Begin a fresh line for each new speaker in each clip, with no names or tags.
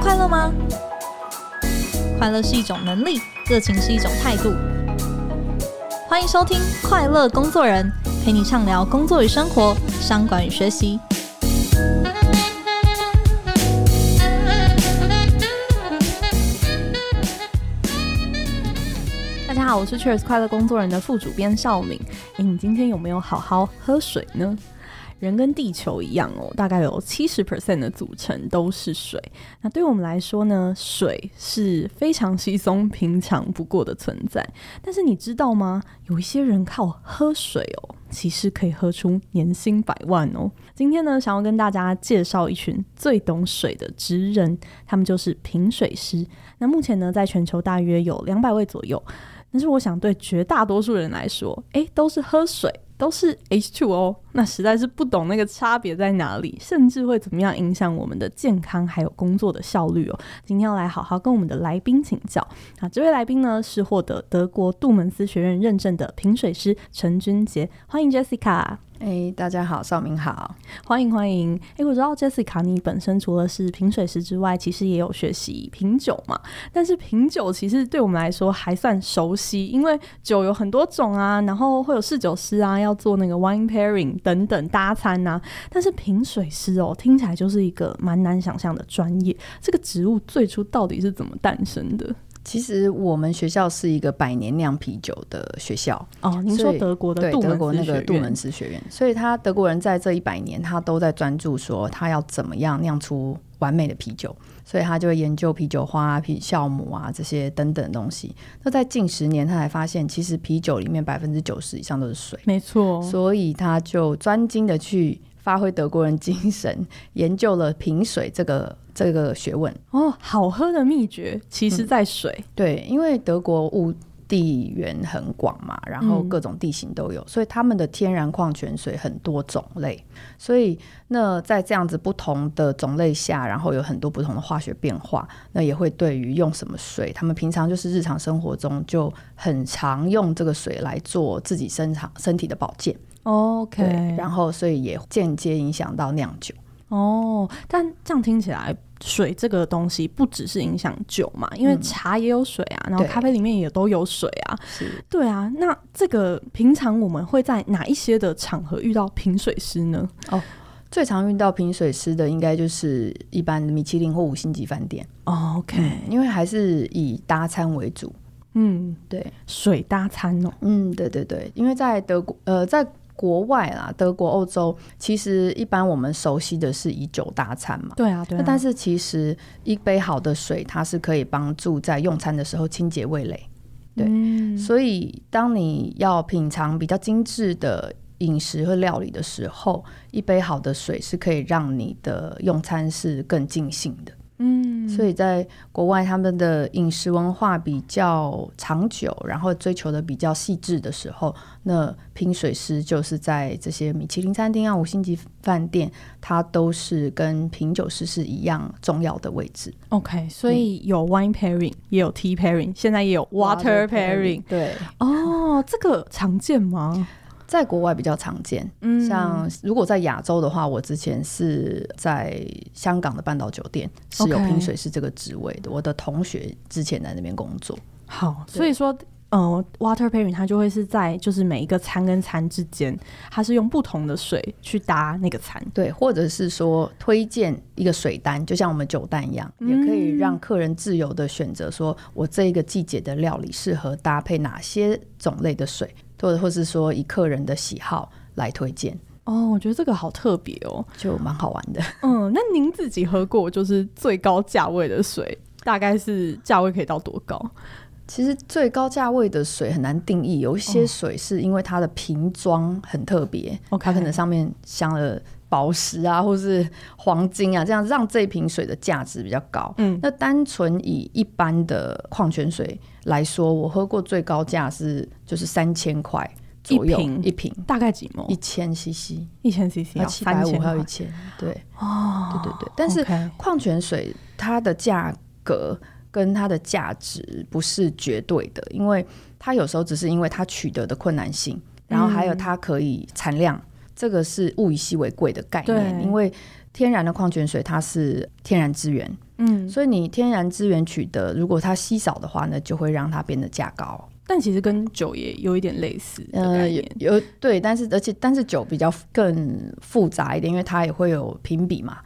快乐吗？快乐是一种能力，热情是一种态度。欢迎收听《快乐工作人》，陪你畅聊工作与生活、商管与学习。大家好，我是 Cheers 快乐工作人的副主编邵敏。诶，你今天有没有好好喝水呢？人跟地球一样哦，大概有七十 percent 的组成都是水。那对于我们来说呢，水是非常稀松平常不过的存在。但是你知道吗？有一些人靠喝水哦，其实可以喝出年薪百万哦。今天呢，想要跟大家介绍一群最懂水的职人，他们就是品水师。那目前呢，在全球大约有两百位左右。但是我想，对绝大多数人来说，诶，都是喝水。都是 H2O，那实在是不懂那个差别在哪里，甚至会怎么样影响我们的健康还有工作的效率哦。今天要来好好跟我们的来宾请教。啊，这位来宾呢是获得德国杜门斯学院认证的品水师陈君杰，欢迎 Jessica。
哎、大家好，邵明好，
欢迎欢迎。哎、我知道 Jessica 你本身除了是品水师之外，其实也有学习品酒嘛。但是品酒其实对我们来说还算熟悉，因为酒有很多种啊，然后会有侍酒师啊，要做那个 wine pairing 等等搭餐啊。但是品水师哦，听起来就是一个蛮难想象的专业。这个职务最初到底是怎么诞生的？
其实我们学校是一个百年酿啤酒的学校
哦。您说德国的杜德国那个杜门斯学院，
所以他德国人在这一百年，他都在专注说他要怎么样酿出完美的啤酒，所以他就会研究啤酒花、啤酵母啊这些等等东西。那在近十年，他才发现其实啤酒里面百分之九十以上都是水，
没错。
所以他就专精的去发挥德国人精神，研究了品水这个。这个学问
哦，好喝的秘诀其实在水。
嗯，对，因为德国物地缘很广嘛，然后各种地形都有，嗯，所以他们的天然矿泉水很多种类。所以那在这样子不同的种类下，然后有很多不同的化学变化，那也会对于用什么水，他们平常就是日常生活中就很常用这个水来做自己身长身体的保健。
OK，
然后所以也间接影响到酿酒。
哦，但这样听起来。水这个东西不只是影响酒嘛，因为茶也有水啊，嗯、然后咖啡里面也都有水啊。是，对啊。那这个平常我们会在哪一些的场合遇到品水师呢？
哦，最常遇到品水师的应该就是一般米其林或五星级饭店。
哦，OK，
嗯，因为还是以搭餐为主。
嗯，对，水搭餐哦。
嗯，对对对，因为在德国，呃，在。国外啦，德国、欧洲，其实一般我们熟悉的是以酒搭餐嘛。
对啊，对啊。
但是其实一杯好的水，它是可以帮助在用餐的时候清洁味蕾。对，嗯、所以当你要品尝比较精致的饮食和料理的时候，一杯好的水是可以让你的用餐是更尽兴的。嗯，所以在国外，他们的饮食文化比较长久，然后追求的比较细致的时候，那拼水师就是在这些米其林餐厅啊、五星级饭店，它都是跟品酒师是一样重要的位置。
OK，所以有 wine pairing，也有 tea pairing，现在也有 water pairing。Water pairing，
对，
哦，这个常见吗？
在国外比较常见，嗯，像如果在亚洲的话，我之前是在香港的半岛酒店是有拼水师这个职位的我的同学之前在那边工作。
好，所以说，呃，water pairing 它就会是在就是每一个餐跟餐之间，它是用不同的水去搭那个餐，
对，或者是说推荐一个水单，就像我们酒单一样，嗯，也可以让客人自由的选择，说我这一个季节的料理适合搭配哪些种类的水。或者或是说以客人的喜好来推荐
哦，我觉得这个好特别哦，
就蛮好玩的。
嗯，那您自己喝过就是最高价位的水，大概是价位可以到多高？
其实最高价位的水很难定义，有一些水是因为它的瓶装很特别，哦，它可能上面镶了宝石啊，或是黄金啊，这样让这一瓶水的价值比较高。嗯，那单纯以一般的矿泉水来说，我喝过最高价是就是三千块左右一瓶，一瓶
大概几毛？
一千 CC，
一千 CC，
七百五还有一千，对，哦，对对对。但是矿泉水它的价格跟它的价值不是绝对的，因为它有时候只是因为它取得的困难性，然后还有它可以产量。嗯这个是物以稀为贵的概念，因为天然的矿泉水它是天然资源，嗯，所以你天然资源取得，如果它稀少的话呢，就会让它变得价高。
但其实跟酒也有一点类似，
呃，有有对，但是而且但是酒比较更复杂一点，因为它也会有评比嘛。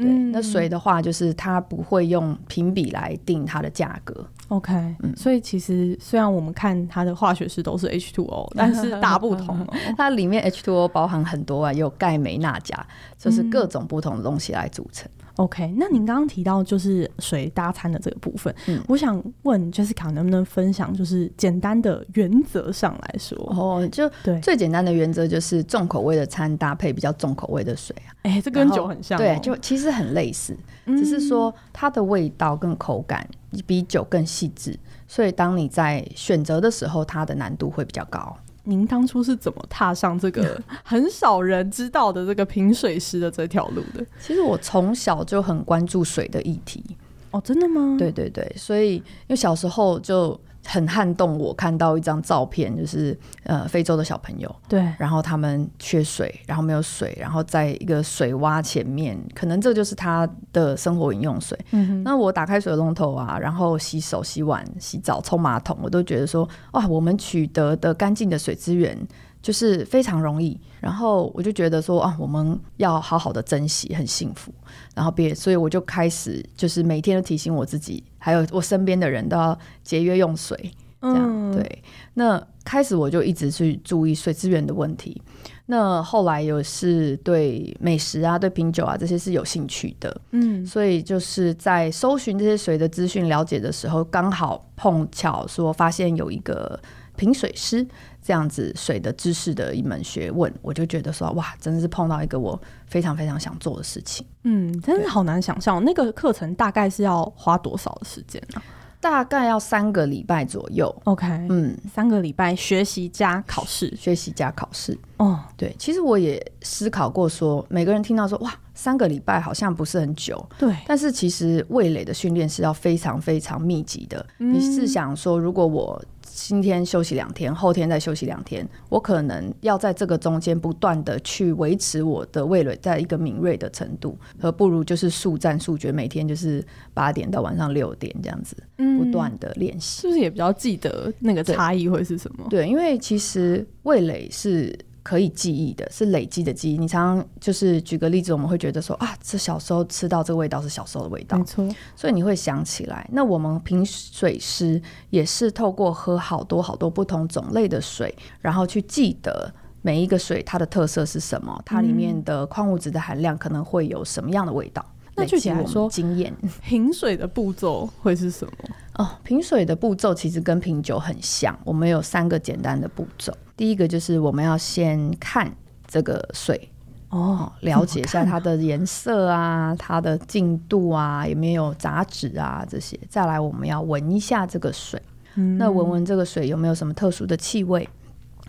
对，嗯，那水的话，就是它不会用评比来定它的价格。
OK，嗯，所以其实虽然我们看它的化学式都是 H2O，但是大不同哦。
它里面 H2O 包含很多啊，有钙、镁、钠、钾，就是各种不同的东西来组成。嗯
OK，那您刚刚提到就是水搭餐的这个部分，嗯，我想问 Jessica 能不能分享，就是简单的原则上来说，
哦，就对，最简单的原则就是重口味的餐搭配比较重口味的水啊，
哎、欸，这跟酒很像、哦，
对，就其实很类似，只是说它的味道跟口感比酒更细致，所以当你在选择的时候，它的难度会比较高。
您当初是怎么踏上这个 很少人知道的这个评水师的这条路的？
其实我从小就很关注水的议题。
哦，真的吗？
对对对，所以因为小时候就。很撼动我，看到一张照片，就是呃非洲的小朋友，
对，
然后他们缺水，然后没有水，然后在一个水洼前面，可能这就是他的生活饮用水。嗯哼，那我打开水龙头啊，然后洗手、洗碗、洗澡、冲马桶，我都觉得说，哇，我们取得的干净的水资源。就是非常容易，然后我就觉得说啊，我们要好好的珍惜，很幸福。然后别，所以我就开始就是每天都提醒我自己，还有我身边的人都要节约用水，这样、嗯、对。那开始我就一直去注意水资源的问题。那后来有是对美食啊、对品酒啊这些是有兴趣的，嗯，所以就是在搜寻这些水的资讯了解的时候，刚好碰巧说发现有一个品水师。这样子水的知识的一门学问，我就觉得说哇，真的是碰到一个我非常非常想做的事情。
嗯，真的好难想象那个课程大概是要花多少的时间呢？
大概要三个礼拜左右。
OK，嗯，三个礼拜学习加考试，
学习加考试。哦，对，其实我也思考过说，每个人听到说哇，三个礼拜好像不是很久，
对，
但是其实味蕾的训练是要非常非常密集的。嗯，你是想说，如果我今天休息两天，后天再休息两天，我可能要在这个中间不断的去维持我的味蕾在一个敏锐的程度，而不如就是速战速决，每天就是八点到晚上六点这样子，不断的练习，
是不是也比较记得那个差异会是什么？
对，因为其实味蕾是。可以记忆的，是累积的记忆。你常常就是举个例子，我们会觉得说啊，这小时候吃到这个味道是小时候的味道，
没错。
所以你会想起来。那我们品水师也是透过喝好多好多不同种类的水，然后去记得每一个水它的特色是什么，它里面的矿物质的含量可能会有什么样的味道。嗯、
那具体来说，
经验
品水的步骤会是什么？
哦，品水的步骤其实跟品酒很像，我们有三个简单的步骤。第一个就是我们要先看这个水哦，了解一下它的颜色啊，它的净度啊，有没有杂质啊这些。再来，我们要闻一下这个水，嗯、那闻闻这个水有没有什么特殊的气味？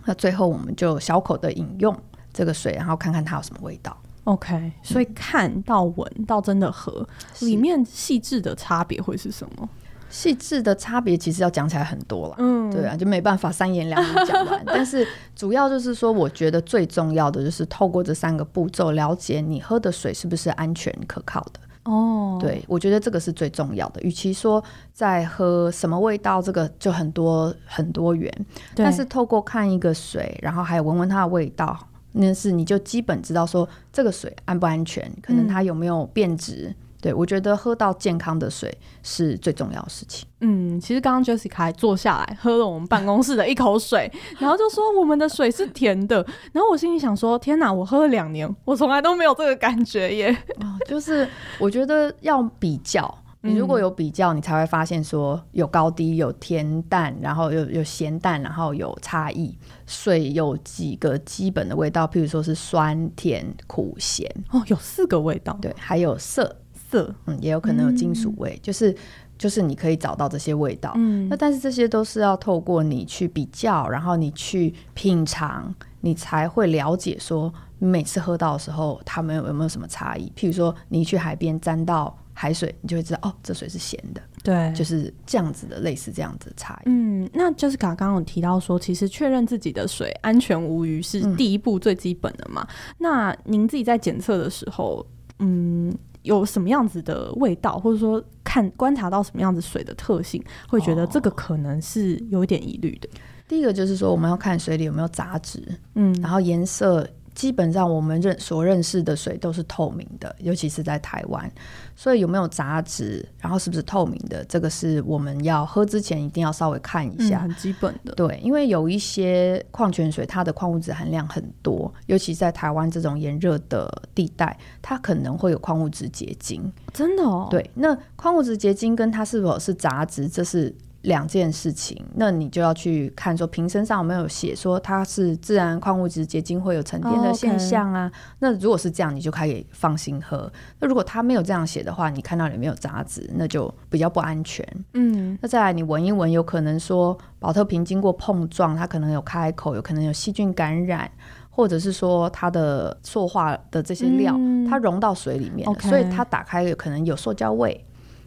那最后我们就小口的饮用这个水，然后看看它有什么味道。
OK，所以看到闻到真的喝，里面细致的差别会是什么？
细致的差别其实要讲起来很多了，嗯，对啊，就没办法三言两语讲完。但是主要就是说，我觉得最重要的就是透过这三个步骤，了解你喝的水是不是安全可靠的。哦，对，我觉得这个是最重要的。与其说在喝什么味道，这个就很多很多元。但是透过看一个水，然后还有闻闻它的味道，那是你就基本知道说这个水安不安全，可能它有没有变质。嗯对，我觉得喝到健康的水是最重要的事情。
嗯，其实刚刚 Jessica 还坐下来喝了我们办公室的一口水，然后就说我们的水是甜的。然后我心里想说，天哪，我喝了两年，我从来都没有这个感觉耶。
哦，就是我觉得要比较，你如果有比较，你才会发现说有高低，有甜淡，然后有有咸淡，然后有差异。水有几个基本的味道，譬如说是酸、甜、苦、咸。
哦，有四个味道。
对，还有色。色，嗯，也有可能有金属味，嗯、就是就是你可以找到这些味道，嗯，那但是这些都是要透过你去比较，然后你去品尝，你才会了解说，每次喝到的时候，它们有有没有什么差异？譬如说，你去海边沾到海水，你就会知道哦，这水是咸的，
对，
就是这样子的，类似这样子的差异。
嗯，那就是刚刚有提到说，其实确认自己的水安全无虞是第一步最基本的嘛。嗯、那您自己在检测的时候，嗯。有什么样子的味道，或者说看观察到什么样子水的特性，会觉得这个可能是有一点疑虑的。
哦。第一个就是说，我们要看水里有没有杂质，嗯，然后颜色。基本上我们认所认识的水都是透明的，尤其是在台湾，所以有没有杂质，然后是不是透明的，这个是我们要喝之前一定要稍微看一下，
嗯、很基本的。
对，因为有一些矿泉水，它的矿物质含量很多，尤其在台湾这种炎热的地带，它可能会有矿物质结晶。
真的哦？
对，那矿物质结晶跟它是否是杂质，这是。两件事情，那你就要去看说瓶身上有没有写说它是自然矿物质结晶会有沉淀的现象啊。Oh. 那如果是这样，你就可以放心喝。那如果它没有这样写的话，你看到里面有杂质，那就比较不安全。嗯，那再来你闻一闻，有可能说宝特瓶经过碰撞，它可能有开口，有可能有细菌感染，或者是说它的塑化的这些料、嗯、它溶到水里面.所以它打开有可能有塑胶味，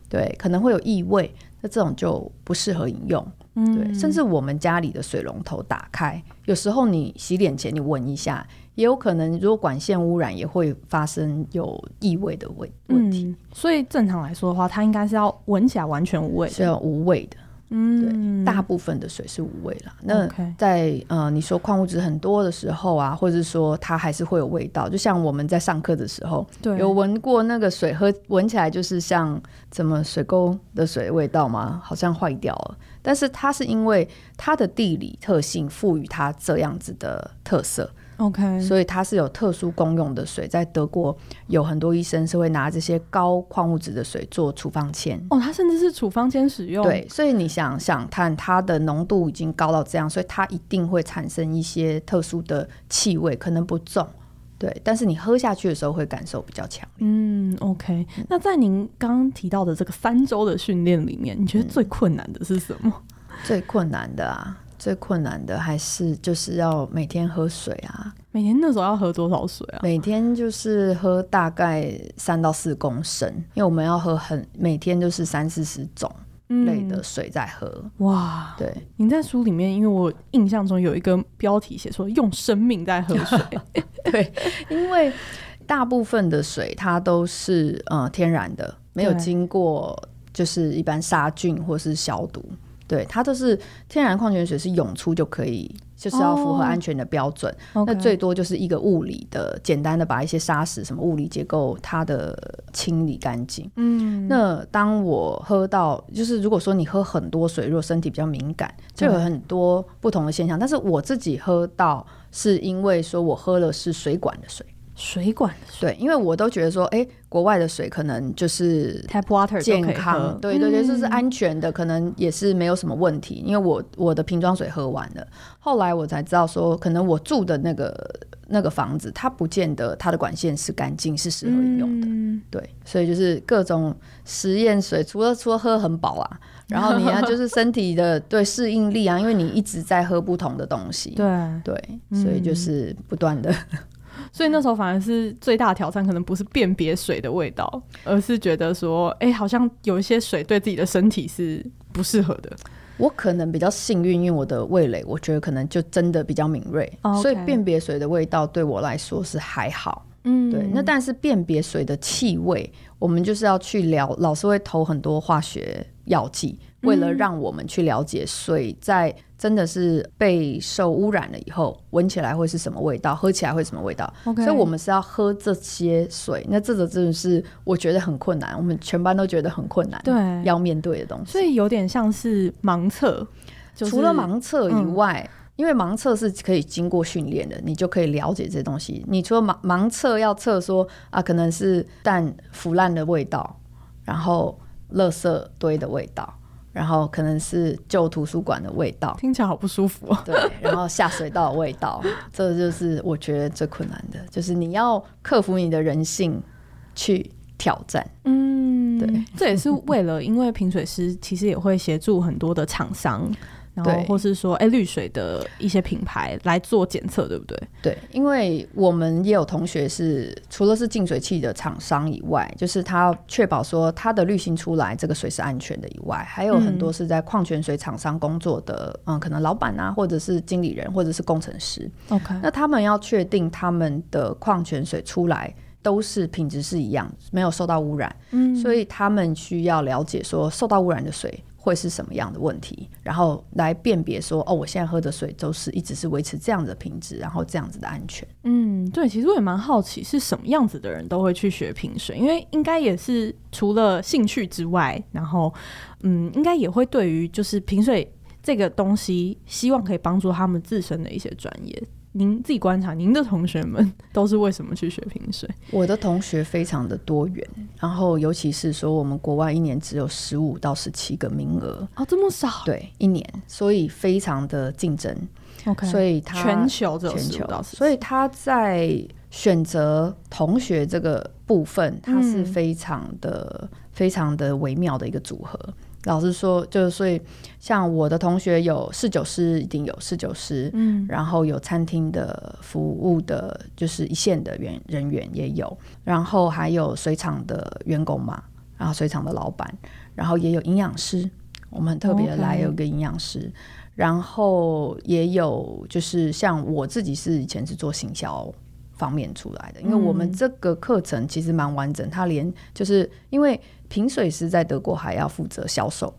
对，可能会有异味。那这种就不适合饮用，嗯，对，甚至我们家里的水龙头打开，有时候你洗脸前你闻一下，也有可能如果管线污染也会发生有异味的问问题。嗯，所
以正常来说的话，它应该是要闻起来完全无味，
是要无味的。嗯，对，大部分的水是无味啦。那在.呃，你说矿物质很多的时候啊，或者说它还是会有味道，就像我们在上课的时候，对，有闻过那个水喝闻起来就是像怎么水沟的水味道吗？好像坏掉了。但是它是因为它的地理特性赋予它这样子的特色。
OK，
所以它是有特殊功用的水，在德国有很多医生是会拿这些高矿物质的水做处方签。
哦，它甚至是处方签使用。
对，所以你想想看，它的浓度已经高到这样，所以它一定会产生一些特殊的气味，可能不重，对，但是你喝下去的时候会感受比较强。
嗯，OK。那在您刚刚提到的这个三周的训练里面，你觉得最困难的是什么？
嗯，最困难的啊。最困难的还是就是要每天喝水啊！
每天那时候要喝多少水啊？
每天就是喝大概三到四公升，因为我们要喝很每天就是三四十种类的水在喝。
嗯、哇，
对，
您在书里面，因为我印象中有一个标题写说用生命在喝水，
对，因为大部分的水它都是呃天然的，没有经过就是一般杀菌或是消毒。对，它都是天然矿泉水，是涌出就可以，就是要符合安全的标准。Oh. 那最多就是一个物理的简单的把一些沙石什么物理结构它的清理干净。嗯，那当我喝到，就是如果说你喝很多水，如果身体比较敏感，就有很多不同的现象。但是我自己喝到，是因为说我喝了是水管的水。
水管
对，因为我都觉得说，哎、欸，国外的水可能就是
tap water
健康，对对对，就是安全的，可能也是没有什么问题。嗯、因为我我的瓶装水喝完了，后来我才知道说，可能我住的那个那个房子，它不见得它的管线是干净，是适合饮用的、嗯。对，所以就是各种实验水，除了除了喝很饱啊，然后你要就是身体的对适应力啊，因为你一直在喝不同的东西，
对
对，所以就是不断的。
所以那时候反而是最大的挑战，可能不是辨别水的味道，而是觉得说，哎、欸，好像有一些水对自己的身体是不适合的。
我可能比较幸运，因为我的味蕾，我觉得可能就真的比较敏锐，oh. 所以辨别水的味道对我来说是还好。嗯，对。那但是辨别水的气味，我们就是要去聊，老师会投很多化学药剂，为了让我们去了解水在。真的是被受污染了以后，闻起来会是什么味道？喝起来会什么味道.所以，我们是要喝这些水。那这个真的是我觉得很困难，我们全班都觉得很困难。
对，
要面对的东西。
所以有点像是盲测。就是、
除了盲测以外，嗯、因为盲测是可以经过训练的，你就可以了解这些东西。你除了盲盲测要测说啊，可能是蛋腐烂的味道，然后垃圾堆的味道。然后可能是旧图书馆的味道，
听起来好不舒服哦。
对，然后下水道的味道，这就是我觉得最困难的，就是你要克服你的人性去挑战。嗯，对，
这也是为了，因为平水师其实也会协助很多的厂商。然后，或是说，哎，滤水的一些品牌来做检测，对不对？
对，因为我们也有同学是除了是净水器的厂商以外，就是他确保说他的滤芯出来这个水是安全的以外，还有很多是在矿泉水厂商工作的，嗯，嗯，可能老板啊，或者是经理人，或者是工程师。OK，那他们要确定他们的矿泉水出来都是品质是一样，没有受到污染。嗯，所以他们需要了解说受到污染的水会是什么样的问题，然后来辨别说，哦，我现在喝的水都是一直是维持这样子的品质，然后这样子的安全。
嗯，对，其实我也蛮好奇是什么样子的人都会去学品水，因为应该也是除了兴趣之外，然后嗯，应该也会对于就是品水这个东西，希望可以帮助他们自身的一些专业。您自己观察，您的同学们 都是为什么去学平水？
我的同学非常的多元，然后尤其是说我们国外一年只有十五到十七个名额
哦，这么少？
对，一年，所以非常的竞争。
OK，
所以他
全球
全球，所以他在选择同学这个部分，他是非常的、嗯、非常的微妙的一个组合。老师说，就是所以，像我的同学有侍酒师，一定有侍酒师，嗯，然后有餐厅的服务的，就是一线的员人员也有，然后还有水厂的员工嘛，然后水厂的老板，然后也有营养师，我们很特别来有个营养师.然后也有就是像我自己是以前是做行销方面出来的，因为我们这个课程其实蛮完整，它连就是因为。品水师在德国还要负责销售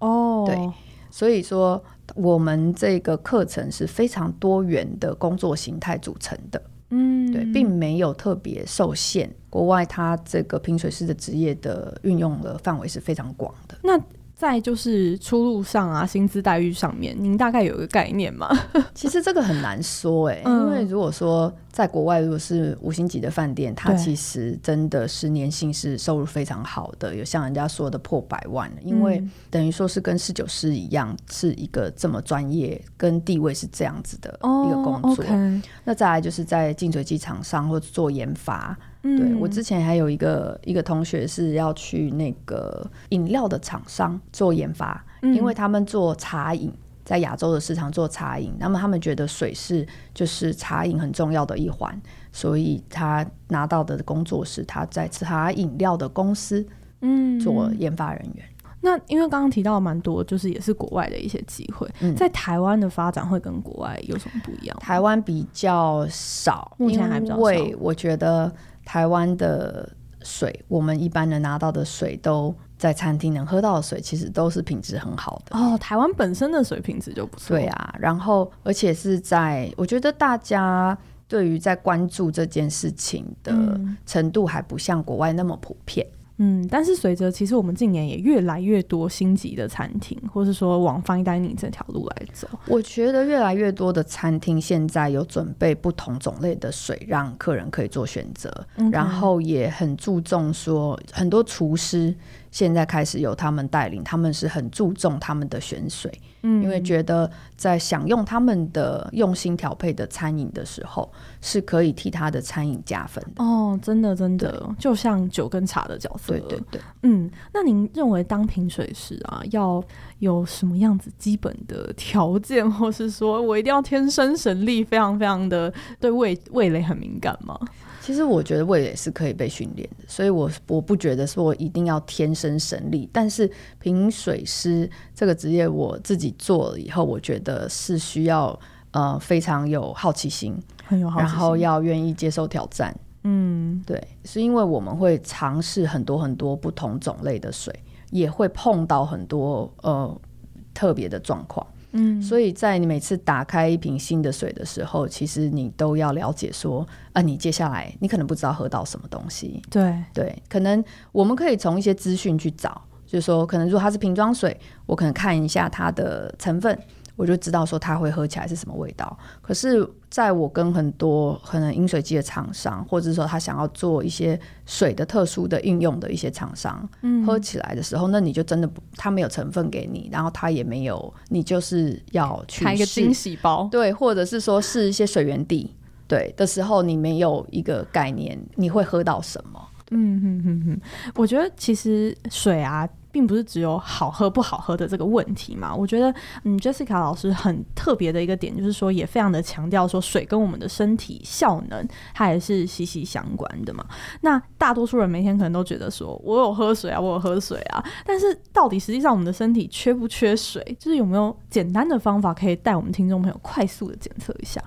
哦，
对，所以说我们这个课程是非常多元的工作形态组成的，嗯，对，并没有特别受限。国外它这个平水师的职业的运用的范围是非常广的。
那在就是出路上啊，薪资待遇上面，您大概有一个概念吗？
其实这个很难说哎、欸，嗯、因为如果说在国外，如果是五星级的饭店，它其实真的是年薪是收入非常好的，有像人家说的破百万，因为等于说是跟侍酒师一样，是一个这么专业跟地位是这样子的一个工作。哦 okay、那再来就是在净水机厂商或者做研发。对，我之前还有一个一个同学是要去那个饮料的厂商做研发，嗯、因为他们做茶饮，在亚洲的市场做茶饮，那么他们觉得水是就是茶饮很重要的一环，所以他拿到的工作是他在茶饮料的公司嗯做研发人员。
嗯、那因为刚刚提到蛮多，就是也是国外的一些机会，嗯、在台湾的发展会跟国外有什么不一样？
台湾比较少，
目前还比较少，
因为我觉得。台湾的水，我们一般能拿到的水，都在餐厅能喝到的水，其实都是品质很好的
哦。台湾本身的水品质就不错，
对啊。然后，而且是在，我觉得大家对于在关注这件事情的程度，还不像国外那么普遍。
嗯，但是随着其实我们近年也越来越多星级的餐厅，或是说往 fine dining 这条路来走，
我觉得越来越多的餐厅现在有准备不同种类的水，让客人可以做选择.然后也很注重说很多厨师。现在开始由他们带领，他们是很注重他们的选水，嗯，因为觉得在享用他们的用心调配的餐饮的时候，是可以替他的餐饮加分的。
哦，真的真的，就像酒跟茶的角色。
对对对，
嗯，那您认为当品水师啊，要有什么样子基本的条件，或是说我一定要天生神力，非常非常的对味味蕾很敏感吗？
其实我觉得味蕾是可以被训练的，所以我我不觉得说我一定要天生神力。但是品水师这个职业，我自己做了以后，我觉得是需要呃非常有好奇心，
很有好奇心，
然后要愿意接受挑战。嗯，对，是因为我们会尝试很多很多不同种类的水，也会碰到很多呃特别的状况。嗯，所以在你每次打开一瓶新的水的时候，其实你都要了解说，啊，你接下来你可能不知道喝到什么东西。
对
对，可能我们可以从一些资讯去找，就是说，可能如果它是瓶装水，我可能看一下它的成分。我就知道说它会喝起来是什么味道。可是，在我跟很多可能饮水机的厂商，或者说他想要做一些水的特殊的应用的一些厂商，嗯，喝起来的时候，那你就真的不，它没有成分给你，然后它也没有，你就是要去
开一个惊喜包，
对，或者是说是一些水源地，对的时候，你没有一个概念，你会喝到什么？
嗯哼哼哼，我觉得其实水啊。并不是只有好喝不好喝的这个问题嘛？我觉得，嗯，Jessica 老师很特别的一个点，就是说也非常的强调说，水跟我们的身体效能，它也是息息相关的嘛。那大多数人每天可能都觉得说，我有喝水啊，我有喝水啊，但是到底实际上我们的身体缺不缺水？就是有没有简单的方法可以带我们听众朋友快速的检测一下？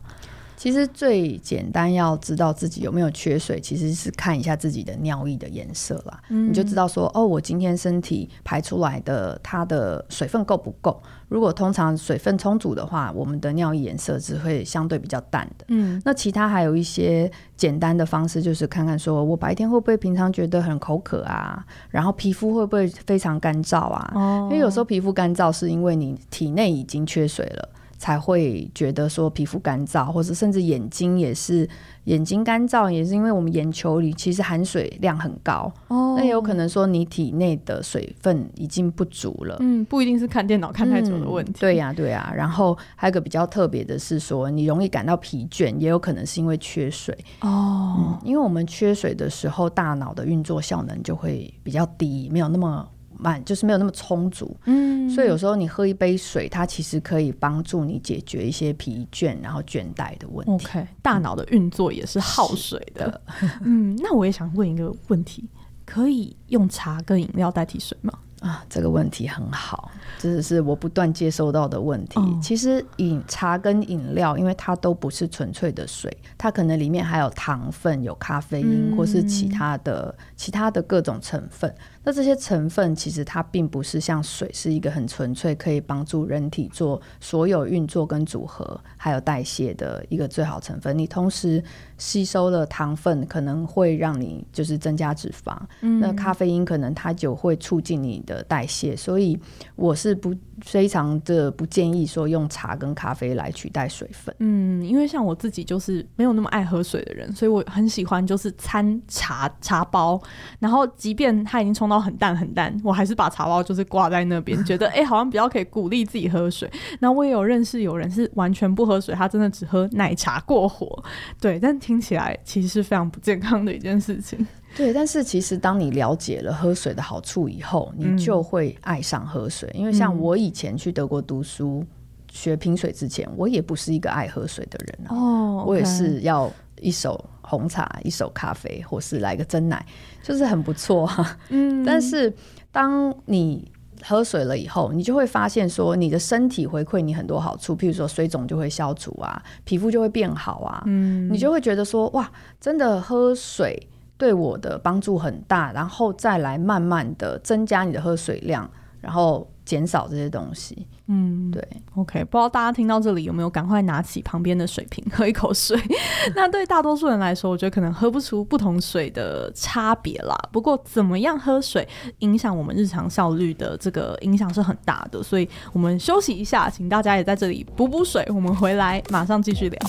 其实最简单要知道自己有没有缺水，其实是看一下自己的尿液的颜色啦。嗯，你就知道说，哦，我今天身体排出来的它的水分够不够？如果通常水分充足的话，我们的尿液颜色只会相对比较淡的。嗯，那其他还有一些简单的方式，就是看看说我白天会不会平常觉得很口渴啊，然后皮肤会不会非常干燥啊？哦，因为有时候皮肤干燥是因为你体内已经缺水了。才会觉得说皮肤干燥，或者甚至眼睛也是眼睛干燥，也是因为我们眼球里其实含水量很高。哦，那也有可能说你体内的水分已经不足了。
嗯，不一定是看电脑看太久的问题。
嗯、对呀、啊，对呀、啊。然后还有个比较特别的是说，你容易感到疲倦，也有可能是因为缺水。哦、嗯，因为我们缺水的时候，大脑的运作效能就会比较低，没有那么。慢就是没有那么充足，嗯，所以有时候你喝一杯水，它其实可以帮助你解决一些疲倦然后倦怠的问题。
OK，大脑的运作也是耗水的。的嗯，那我也想问一个问题，可以用茶跟饮料代替水吗？
啊，这个问题很好，这是我不断接收到的问题。嗯、其实饮茶跟饮料，因为它都不是纯粹的水，它可能里面还有糖分、有咖啡因，嗯、或是其他的其他的各种成分。那这些成分其实它并不是像水是一个很纯粹可以帮助人体做所有运作跟组合还有代谢的一个最好成分。你同时吸收了糖分，可能会让你就是增加脂肪。嗯、那咖啡因可能它就会促进你的代谢。所以我是是不非常的不建议说用茶跟咖啡来取代水分。
嗯，因为像我自己就是没有那么爱喝水的人，所以我很喜欢就是掺茶茶包，然后即便它已经冲到。很淡很淡，我还是把茶包就是挂在那边，觉得哎、好像比较可以鼓励自己喝水。那我也有认识有人是完全不喝水，他真的只喝奶茶过活。对，但听起来其实是非常不健康的一件事情。
对，但是其实当你了解了喝水的好处以后，你就会爱上喝水。嗯、因为像我以前去德国读书学品水之前，我也不是一个爱喝水的人、啊、哦我也是要一手。红茶一手咖啡，或是来个真奶，就是很不错哈。嗯，但是当你喝水了以后，你就会发现说，你的身体回馈你很多好处，譬如说水肿就会消除啊，皮肤就会变好啊。嗯，你就会觉得说，哇，真的喝水对我的帮助很大，然后再来慢慢的增加你的喝水量，然后。减少这些东西，嗯，对
，OK，不知道大家听到这里有没有赶快拿起旁边的水瓶 喝一口水？那对大多数人来说，我觉得可能喝不出不同水的差别啦。不过，怎么样喝水影响我们日常效率的这个影响是很大的，所以我们休息一下，请大家也在这里补补水。我们回来马上继续聊。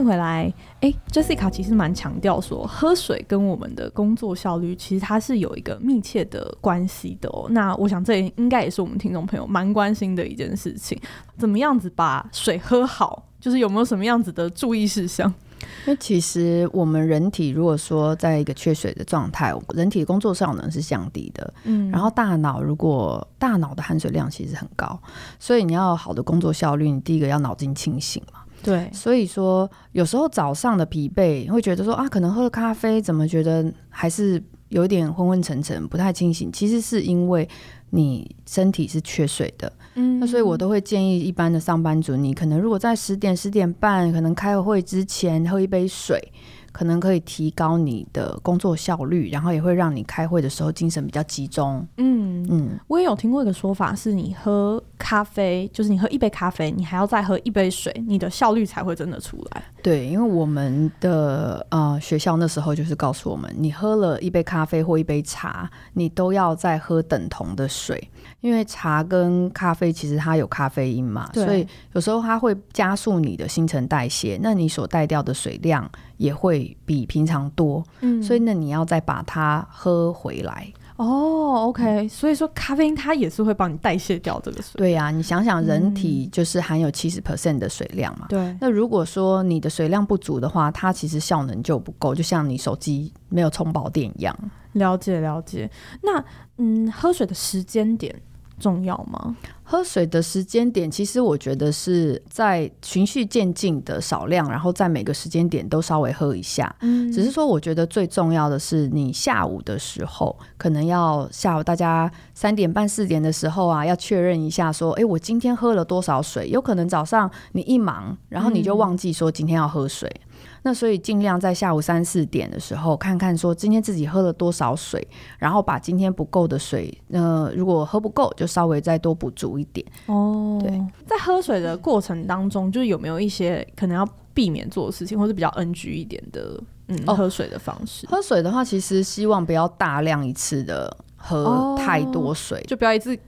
回来，哎，Jessica 其实蛮强调说，喝水跟我们的工作效率其实它是有一个密切的关系的哦。那我想这应该也是我们听众朋友蛮关心的一件事情，怎么样子把水喝好，就是有没有什么样子的注意事项？
因为其实我们人体如果说在一个缺水的状态，人体的工作效能是降低的，嗯，然后大脑如果大脑的含水量其实很高，所以你要好的工作效率，你第一个要脑筋清醒嘛。
对，
所以说有时候早上的疲惫会觉得说啊，可能喝了咖啡怎么觉得还是有点昏昏沉沉，不太清醒。其实是因为你身体是缺水的。嗯，那所以我都会建议一般的上班族，你可能如果在十点十点半可能开会之前喝一杯水。可能可以提高你的工作效率，然后也会让你开会的时候精神比较集中。嗯
嗯，我也有听过一个说法，是你喝咖啡，就是你喝一杯咖啡，你还要再喝一杯水，你的效率才会真的出来。
对，因为我们的呃学校那时候就是告诉我们，你喝了一杯咖啡或一杯茶，你都要再喝等同的水，因为茶跟咖啡其实它有咖啡因嘛，所以有时候它会加速你的新陈代谢，那你所带掉的水量。也会比平常多，嗯，所以那，你要再把它喝回来
哦。OK，所以说咖啡因它也是会帮你代谢掉这个水。
对呀，啊，你想想，人体就是含有七十 percent 的水量嘛。
对，嗯，
那如果说你的水量不足的话，它其实效能就不够，就像你手机没有充饱电一样。
了解了解。那嗯，喝水的时间点重要吗？
喝水的时间点，其实我觉得是在循序渐进的少量，然后在每个时间点都稍微喝一下。嗯，只是说我觉得最重要的是，你下午的时候可能要下午大家三点半四点的时候啊，要确认一下说，哎，我今天喝了多少水？有可能早上你一忙，然后你就忘记说今天要喝水。嗯那所以尽量在下午三四点的时候，看看说今天自己喝了多少水，然后把今天不够的水，呃，如果喝不够，就稍微再多补足一点。哦，对，
在喝水的过程当中，就是有没有一些可能要避免做的事情，或是比较 NG 一点的，嗯，哦、喝水的方式。
喝水的话，其实希望不要大量一次的喝太多水，哦、
就不要一次。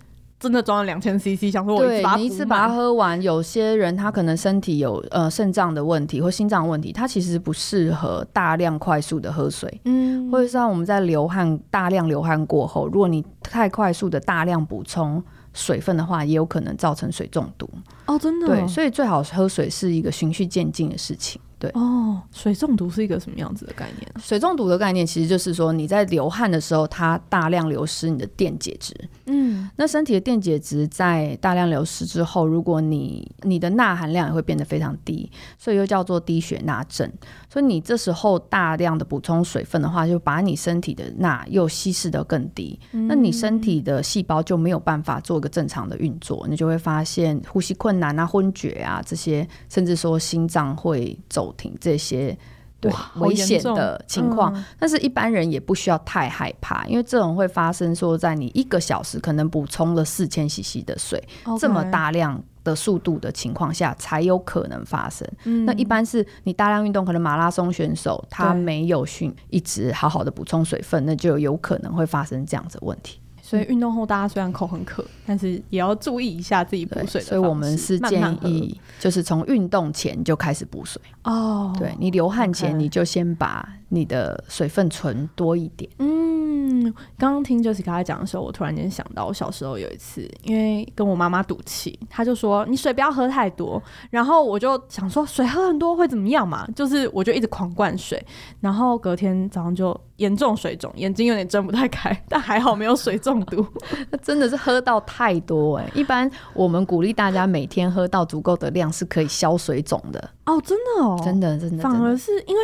真的装了两千 CC，想说我一
对你一次把它喝完。有些人他可能身体有呃肾脏的问题或心脏问题，他其实不适合大量快速的喝水。嗯，或者像我们在流汗大量流汗过后，如果你太快速的大量补充水分的话，也有可能造成水中毒。
哦，真的。
对，所以最好喝水是一个循序渐进的事情。对
哦，水中毒是一个什么样子的概念？
水中毒的概念其实就是说你在流汗的时候，它大量流失你的电解质。嗯，那身体的电解质在大量流失之后，如果你你的钠含量也会变得非常低，所以又叫做低血钠症。所以你这时候大量的补充水分的话，就把你身体的钠又稀释的更低，嗯，那你身体的细胞就没有办法做一个正常的运作，你就会发现呼吸困难啊、昏厥啊这些，甚至说心脏会走停这些。对，危险的情况，嗯，但是一般人也不需要太害怕，因为这种会发生说，在你一个小时可能补充了四千 CC 的水.这么大量的速度的情况下，才有可能发生。嗯，那一般是你大量运动，可能马拉松选手他没有训，一直好好的补充水分，那就有可能会发生这样子的问题。
所以运动后，大家虽然口很渴，但是也要注意一下自己补水的。
所以我们是建议，就是从运动前就开始补水。哦，对，你流汗前，你就先把你的水分存多一点。
嗯，刚刚听 Jessica 讲的时候，我突然间想到，我小时候有一次，因为跟我妈妈赌气，她就说你水不要喝太多，然后我就想说水喝很多会怎么样嘛？就是我就一直狂灌水，然后隔天早上就严重水肿，眼睛有点睁不太开，但还好没有水中毒。
那真的是喝到太多哎、欸！一般我们鼓励大家每天喝到足够的量是可以消水肿的
哦，真的哦，
真的真的。
反而是因为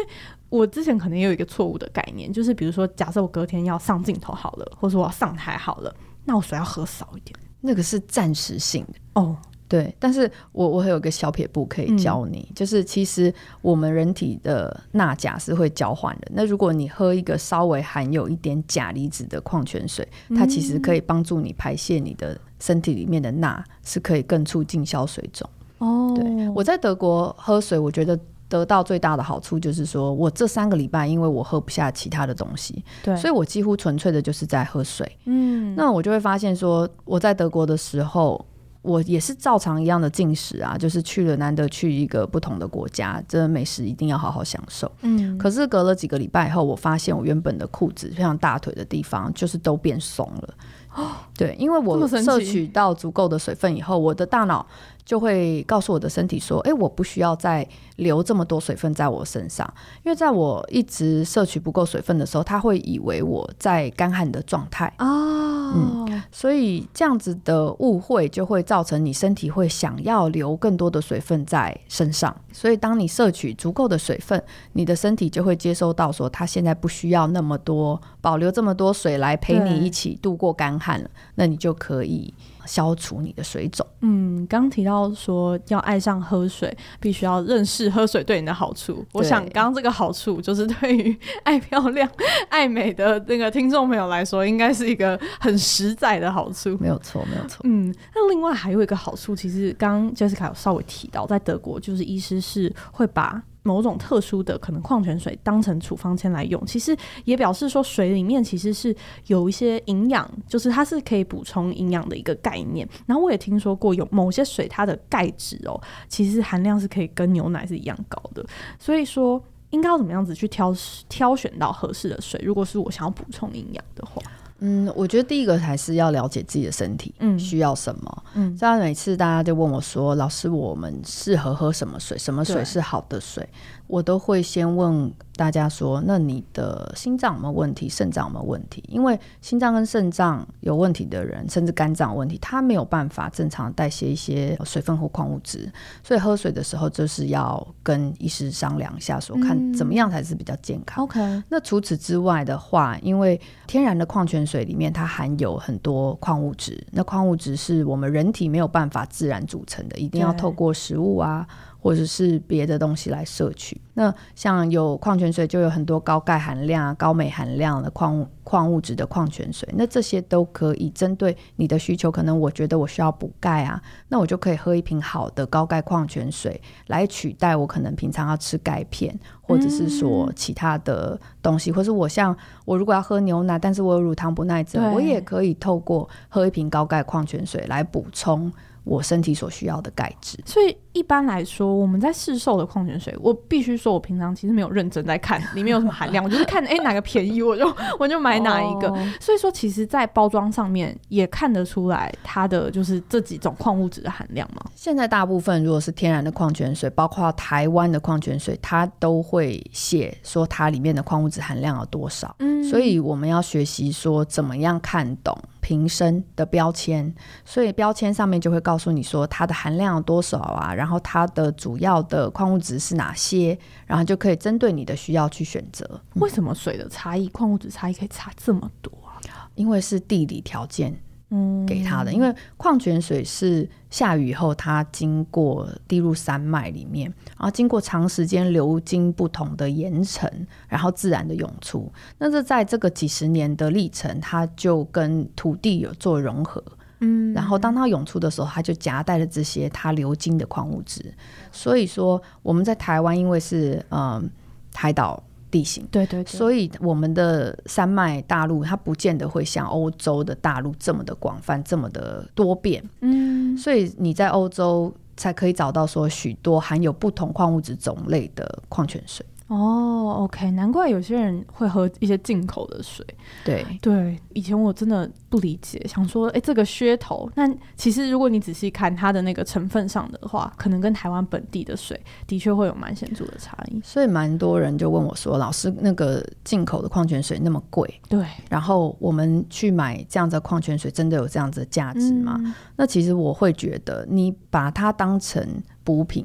我之前可能也有一个错误的概念，就是比如说假设我隔天要上镜头好了，或者说我要上台好了，那我水要喝少一点，
那个是暂时性的哦。对，但是我我还有个小撇步可以教你，嗯，就是其实我们人体的钠钾是会交换的。那如果你喝一个稍微含有一点钾离子的矿泉水，它其实可以帮助你排泄你的身体里面的钠，是可以更促进消水肿。哦，对，我在德国喝水，我觉得得到最大的好处就是说，我这三个礼拜因为我喝不下其他的东西，对，所以我几乎纯粹的就是在喝水。嗯，那我就会发现说，我在德国的时候。我也是照常一样的进食啊，就是去了难得去一个不同的国家，这美食一定要好好享受。嗯，可是隔了几个礼拜以后，我发现我原本的裤子，像大腿的地方，就是都变松了。哦，对，因为我摄取到足够的水分以后，我的大脑就会告诉我的身体说：“哎，我不需要再留这么多水分在我身上。”因为在我一直摄取不够水分的时候，他会以为我在干旱的状态哦。嗯，所以这样子的误会就会造成你身体会想要留更多的水分在身上，所以当你摄取足够的水分，你的身体就会接收到说，它现在不需要那么多，保留这么多水来陪你一起度过干旱了，那你就可以。消除你的水肿。嗯，刚提到说要爱上喝水，必须要认识喝水对你的好处。我想，刚刚这个好处就是对于爱漂亮、爱美的那个听众朋友来说，应该是一个很实在的好处。没有错，没有错。嗯，那另外还有一个好处，其实刚刚 Jessica 有稍微提到，在德国就是医师是会把。某种特殊的可能矿泉水当成处方签来用，其实也表示说水里面其实是有一些营养，就是它是可以补充营养的一个概念。然后我也听说过有某些水它的钙质哦，其实含量是可以跟牛奶是一样高的。所以说应该要怎么样子去挑挑选到合适的水？如果是我想要补充营养的话。嗯，我觉得第一个还是要了解自己的身体，嗯，需要什么。嗯，这样每次大家就问我说：“老师，我们适合喝什么水？什么水是好的水？”我都会先问大家说，那你的心脏有没有问题？肾脏有没有问题？因为心脏跟肾脏有问题的人，甚至肝脏有问题，他没有办法正常代谢一些水分或矿物质，所以喝水的时候就是要跟医师商量一下说，说看怎么样才是比较健康。
OK。
那除此之外的话，因为天然的矿泉水里面它含有很多矿物质，那矿物质是我们人体没有办法自然组成的，一定要透过食物啊。或者是别的东西来摄取。那像有矿泉水，就有很多高钙含量、高镁含量的矿物矿物质的矿泉水。那这些都可以针对你的需求。可能我觉得我需要补钙啊，那我就可以喝一瓶好的高钙矿泉水来取代我可能平常要吃钙片，或者是说其他的东西。嗯、或是我像我如果要喝牛奶，但是我有乳糖不耐症，我也可以透过喝一瓶高钙矿泉水来补充。我身体所需要的钙质，
所以一般来说，我们在市售的矿泉水，我必须说，我平常其实没有认真在看里面有什么含量，我就是看哎、欸、哪个便宜我就我就买哪一个。Oh. 所以说，其实，在包装上面也看得出来它的就是这几种矿物质的含量嘛。
现在大部分如果是天然的矿泉水，包括台湾的矿泉水，它都会写说它里面的矿物质含量有多少。嗯，所以我们要学习说怎么样看懂。瓶身的标签，所以标签上面就会告诉你说它的含量有多少啊，然后它的主要的矿物质是哪些，然后就可以针对你的需要去选择。
为什么水的差异，矿物质差异可以差这么多啊？
因为是地理条件。嗯，给它的，因为矿泉水是下雨以后，它经过滴入山脉里面，然后经过长时间流经不同的岩层，然后自然的涌出。那这在这个几十年的历程，它就跟土地有做融合。嗯，然后当它涌出的时候，它就夹带了这些它流经的矿物质。所以说，我们在台湾，因为是嗯海岛。地形
对对对，
所以我们的山脉大陆它不见得会像欧洲的大陆这么的广泛，这么的多变。嗯，所以你在欧洲才可以找到说许多含有不同矿物质种类的矿泉水。
哦，OK，难怪有些人会喝一些进口的水。
对
对，以前我真的不理解，想说，哎、欸，这个噱头。那其实如果你仔细看它的那个成分上的话，可能跟台湾本地的水的确会有蛮显著的差异。
所以蛮多人就问我说：“老师，那个进口的矿泉水那么贵，
对，
然后我们去买这样子的矿泉水，真的有这样子的价值吗？”嗯、那其实我会觉得，你把它当成补品。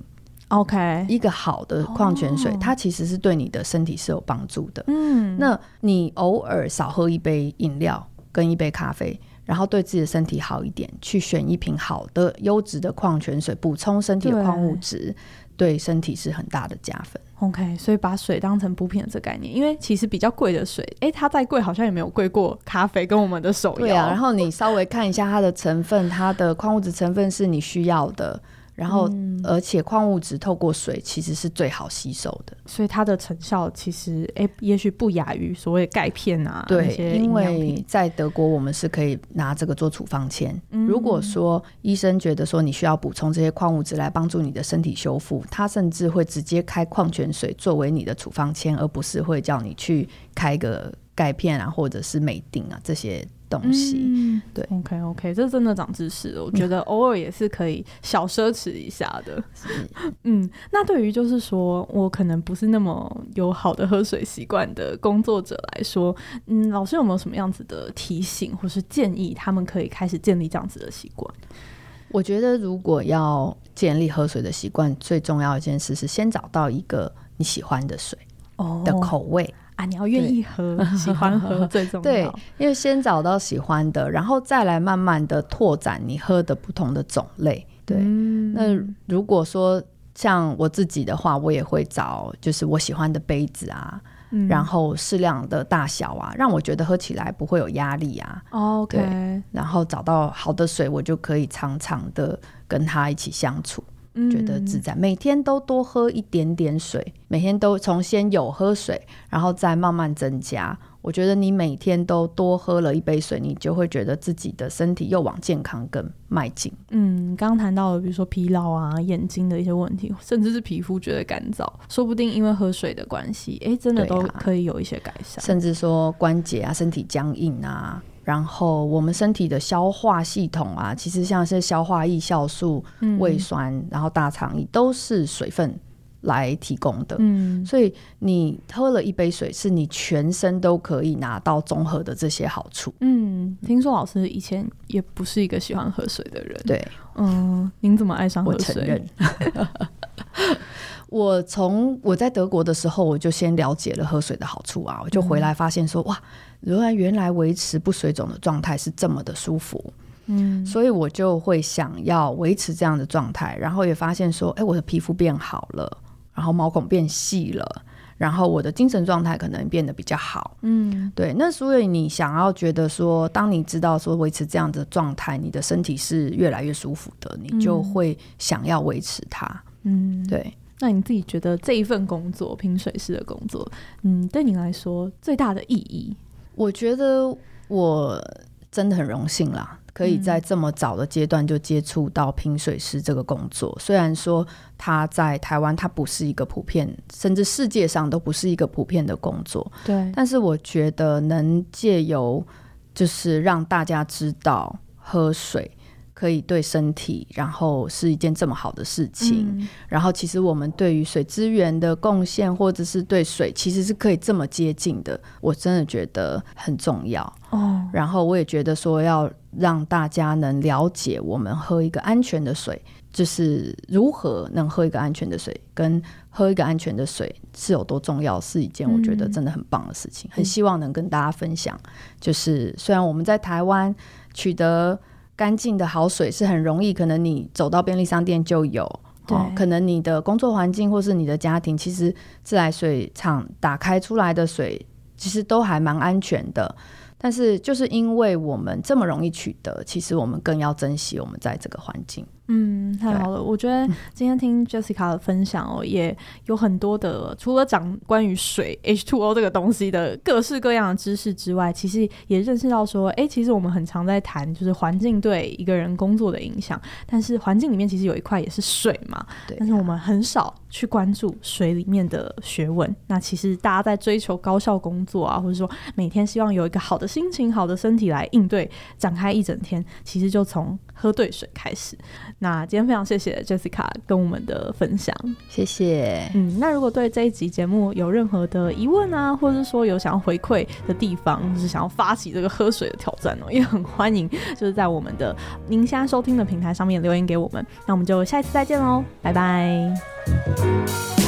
OK，
一个好的矿泉水，oh. 它其实是对你的身体是有帮助的。
嗯，
那你偶尔少喝一杯饮料跟一杯咖啡，然后对自己的身体好一点，去选一瓶好的优质的矿泉水，补充身体的矿物质，对，身体是很大的加分。
OK，所以把水当成补品的这概念，因为其实比较贵的水，哎、欸，它再贵好像也没有贵过咖啡跟我们的手摇。对啊，
然后你稍微看一下它的成分，它的矿物质成分是你需要的。然后，而且矿物质透过水其实是最好吸收的，
所以它的成效其实，哎，也许不亚于所谓钙片啊。
对，因为在德国，我们是可以拿这个做处方签。嗯。如果说医生觉得说你需要补充这些矿物质来帮助你的身体修复，他甚至会直接开矿泉水作为你的处方签，而不是会叫你去开个钙片啊，或者是美定啊这些。东西，嗯、对
，OK OK，这真的长知识了。我觉得 偶尔也是可以小奢侈一下的。嗯，那对于就是说我可能不是那么有好的喝水习惯的工作者来说，嗯，老师有没有什么样子的提醒或是建议，他们可以开始建立这样子的习惯？
我觉得如果要建立喝水的习惯，最重要一件事是先找到一个你喜欢的水的口味。哦
啊，你要愿意喝，喜欢喝最重要。
对，因为先找到喜欢的，然后再来慢慢的拓展你喝的不同的种类。对，嗯、那如果说像我自己的话，我也会找就是我喜欢的杯子啊，嗯、然后适量的大小啊，让我觉得喝起来不会有压力啊。
哦、OK，
对，然后找到好的水，我就可以常常的跟他一起相处。觉得自在，每天都多喝一点点水，每天都从先有喝水，然后再慢慢增加。我觉得你每天都多喝了一杯水，你就会觉得自己的身体又往健康更迈进。
嗯，刚刚谈到了，比如说疲劳啊、眼睛的一些问题，甚至是皮肤觉得干燥，说不定因为喝水的关系，哎，真的都可以有一些改善。
甚至说关节啊、身体僵硬啊。然后我们身体的消化系统啊，其实像是消化液、酵素、胃酸，嗯、然后大肠液都是水分来提供的。嗯，所以你喝了一杯水，是你全身都可以拿到综合的这些好处。
嗯，听说老师以前也不是一个喜欢喝水的人。
对，
嗯，您怎么爱上喝水？
我承认。我从我在德国的时候，我就先了解了喝水的好处啊，我就回来发现说，哇，原来原来维持不水肿的状态是这么的舒服。嗯，所以我就会想要维持这样的状态，然后也发现说，哎，我的皮肤变好了，然后毛孔变细了，然后我的精神状态可能变得比较好。嗯，对。那所以你想要觉得说，当你知道说维持这样的状态，你的身体是越来越舒服的，你就会想要维持它。嗯，对。
那你自己觉得这一份工作，品水师的工作，嗯，对你来说最大的意义？
我觉得我真的很荣幸啦。可以在这么早的阶段就接触到拼水师这个工作，嗯、虽然说他在台湾他不是一个普遍，甚至世界上都不是一个普遍的工作，
对。
但是我觉得能借由就是让大家知道喝水可以对身体，然后是一件这么好的事情。嗯、然后其实我们对于水资源的贡献，或者是对水其实是可以这么接近的，我真的觉得很重要。哦。然后我也觉得说要。让大家能了解我们喝一个安全的水，就是如何能喝一个安全的水，跟喝一个安全的水是有多重要，是一件我觉得真的很棒的事情。嗯、很希望能跟大家分享，就是虽然我们在台湾取得干净的好水是很容易，可能你走到便利商店就有，对、哦，可能你的工作环境或是你的家庭，其实自来水厂打开出来的水，其实都还蛮安全的。但是，就是因为我们这么容易取得，其实我们更要珍惜我们在这个环境。
嗯，太好了！我觉得今天听 Jessica 的分享哦，也有很多的，除了讲关于水 H2O 这个东西的各式各样的知识之外，其实也认识到说，哎，其实我们很常在谈就是环境对一个人工作的影响，但是环境里面其实有一块也是水嘛，对。但是我们很少去关注水里面的学问。那其实大家在追求高效工作啊，或者说每天希望有一个好的心情、好的身体来应对展开一整天，其实就从喝对水开始。那今天非常谢谢 Jessica 跟我们的分享，
谢谢。
嗯，那如果对这一集节目有任何的疑问啊，或者是说有想要回馈的地方，就是想要发起这个喝水的挑战哦，也很欢迎，就是在我们的您现在收听的平台上面留言给我们。那我们就下一次再见喽，拜拜。